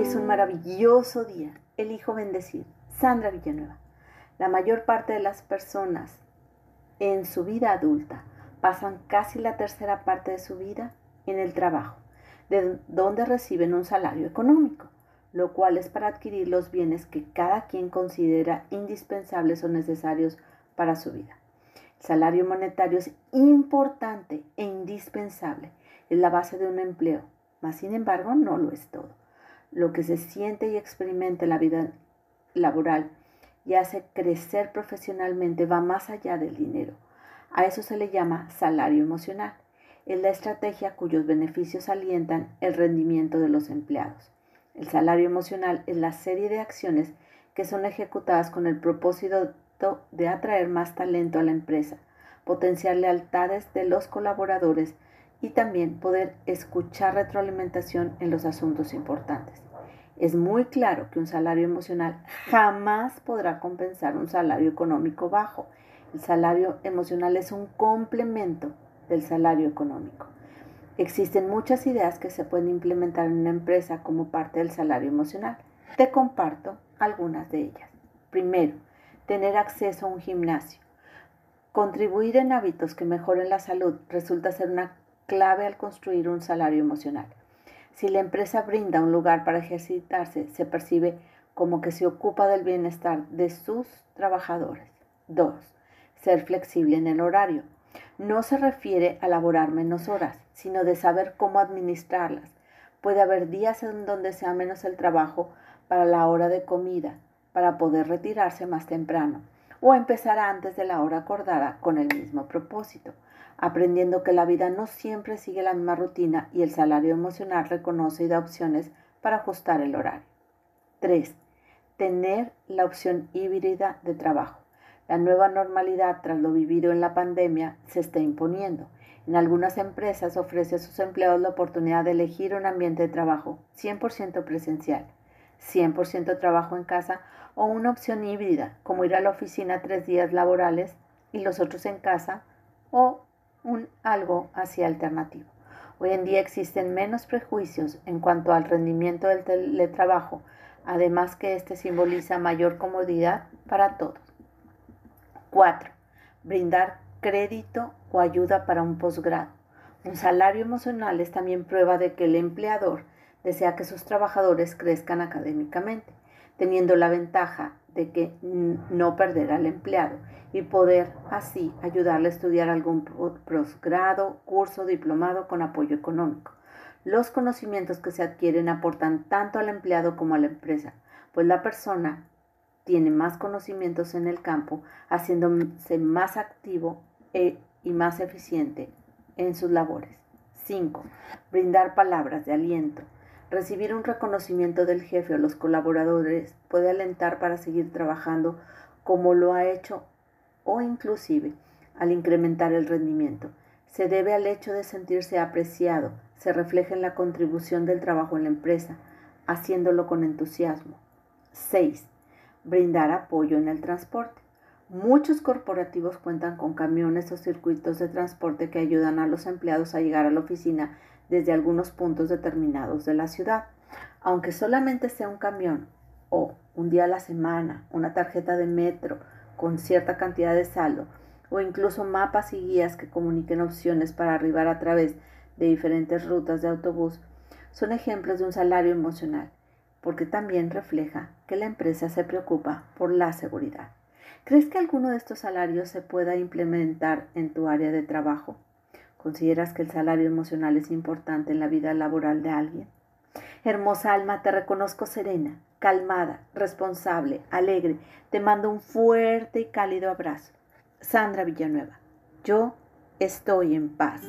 Es un maravilloso día. Elijo bendecir. Sandra Villanueva. La mayor parte de las personas en su vida adulta pasan casi la tercera parte de su vida en el trabajo, de donde reciben un salario económico, lo cual es para adquirir los bienes que cada quien considera indispensables o necesarios para su vida. El salario monetario es importante e indispensable, es la base de un empleo, mas sin embargo no lo es todo. Lo que se siente y experimenta en la vida laboral y hace crecer profesionalmente va más allá del dinero. A eso se le llama salario emocional. Es la estrategia cuyos beneficios alientan el rendimiento de los empleados. El salario emocional es la serie de acciones que son ejecutadas con el propósito de atraer más talento a la empresa, potenciar lealtades de los colaboradores y también poder escuchar retroalimentación en los asuntos importantes. Es muy claro que un salario emocional jamás podrá compensar un salario económico bajo. El salario emocional es un complemento del salario económico. Existen muchas ideas que se pueden implementar en una empresa como parte del salario emocional. Te comparto algunas de ellas. Primero, tener acceso a un gimnasio. Contribuir en hábitos que mejoren la salud resulta ser una clave al construir un salario emocional. Si la empresa brinda un lugar para ejercitarse, se percibe como que se ocupa del bienestar de sus trabajadores. 2. Ser flexible en el horario. No se refiere a laborar menos horas, sino de saber cómo administrarlas. Puede haber días en donde sea menos el trabajo para la hora de comida, para poder retirarse más temprano, o empezar antes de la hora acordada con el mismo propósito aprendiendo que la vida no siempre sigue la misma rutina y el salario emocional reconoce y da opciones para ajustar el horario. 3. Tener la opción híbrida de trabajo. La nueva normalidad tras lo vivido en la pandemia se está imponiendo. En algunas empresas ofrece a sus empleados la oportunidad de elegir un ambiente de trabajo 100% presencial, 100% trabajo en casa o una opción híbrida, como ir a la oficina tres días laborales y los otros en casa o un algo así alternativo. Hoy en día existen menos prejuicios en cuanto al rendimiento del teletrabajo, además que este simboliza mayor comodidad para todos. 4. Brindar crédito o ayuda para un posgrado. Un salario emocional es también prueba de que el empleador desea que sus trabajadores crezcan académicamente, teniendo la ventaja de que no perder al empleado y poder así ayudarle a estudiar algún posgrado, curso, diplomado con apoyo económico. Los conocimientos que se adquieren aportan tanto al empleado como a la empresa, pues la persona tiene más conocimientos en el campo, haciéndose más activo e, y más eficiente en sus labores. 5. Brindar palabras de aliento. Recibir un reconocimiento del jefe o los colaboradores puede alentar para seguir trabajando como lo ha hecho o inclusive al incrementar el rendimiento. Se debe al hecho de sentirse apreciado, se refleja en la contribución del trabajo en la empresa, haciéndolo con entusiasmo. 6. Brindar apoyo en el transporte. Muchos corporativos cuentan con camiones o circuitos de transporte que ayudan a los empleados a llegar a la oficina desde algunos puntos determinados de la ciudad. Aunque solamente sea un camión o un día a la semana, una tarjeta de metro con cierta cantidad de saldo o incluso mapas y guías que comuniquen opciones para arribar a través de diferentes rutas de autobús, son ejemplos de un salario emocional, porque también refleja que la empresa se preocupa por la seguridad. ¿Crees que alguno de estos salarios se pueda implementar en tu área de trabajo? ¿Consideras que el salario emocional es importante en la vida laboral de alguien? Hermosa alma, te reconozco serena, calmada, responsable, alegre. Te mando un fuerte y cálido abrazo. Sandra Villanueva, yo estoy en paz.